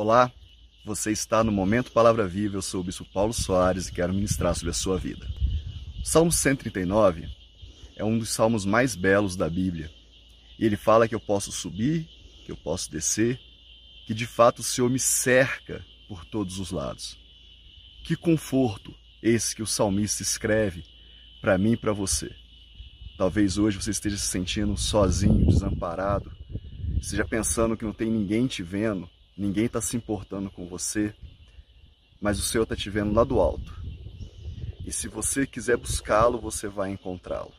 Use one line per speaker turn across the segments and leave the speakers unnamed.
Olá, você está no Momento Palavra Viva, eu sou o Bispo Paulo Soares e quero ministrar sobre a sua vida. O Salmo 139 é um dos salmos mais belos da Bíblia. E ele fala que eu posso subir, que eu posso descer, que de fato o Senhor me cerca por todos os lados. Que conforto esse que o salmista escreve para mim e para você. Talvez hoje você esteja se sentindo sozinho, desamparado, esteja pensando que não tem ninguém te vendo, ninguém está se importando com você, mas o Senhor está te vendo lá do alto. E se você quiser buscá-lo, você vai encontrá-lo.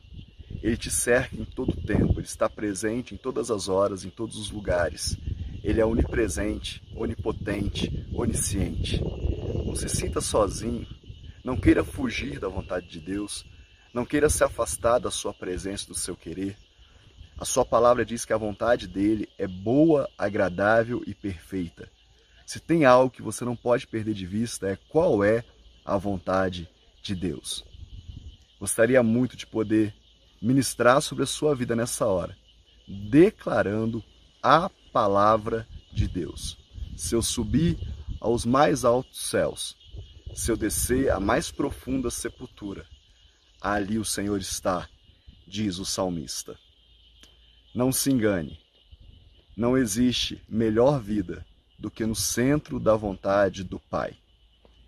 Ele te cerca em todo o tempo, ele está presente em todas as horas, em todos os lugares. Ele é onipresente, onipotente, onisciente. Não se sinta sozinho, não queira fugir da vontade de Deus, não queira se afastar da sua presença, do seu querer. A sua palavra diz que a vontade dele é boa, agradável e perfeita. Se tem algo que você não pode perder de vista é qual é a vontade de Deus. Gostaria muito de poder ministrar sobre a sua vida nessa hora, declarando a palavra de Deus. Se eu subir aos mais altos céus, se eu descer à mais profunda sepultura, ali o Senhor está, diz o salmista. Não se engane. Não existe melhor vida do que no centro da vontade do Pai.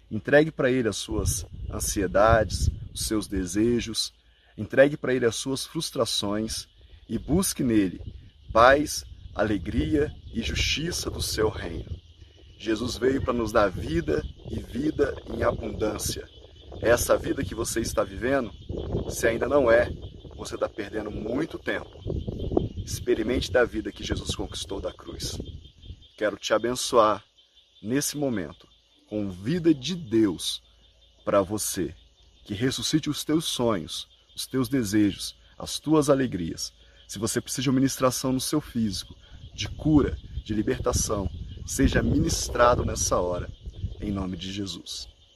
Entregue para Ele as suas ansiedades, os seus desejos, entregue para Ele as suas frustrações e busque nele paz, alegria e justiça do seu reino. Jesus veio para nos dar vida e vida em abundância. Essa vida que você está vivendo, se ainda não é, você está perdendo muito tempo. Experimente da vida que Jesus conquistou da cruz. Quero te abençoar nesse momento com vida de Deus para você, que ressuscite os teus sonhos, os teus desejos, as tuas alegrias. Se você precisa de uma ministração no seu físico, de cura, de libertação, seja ministrado nessa hora, em nome de Jesus.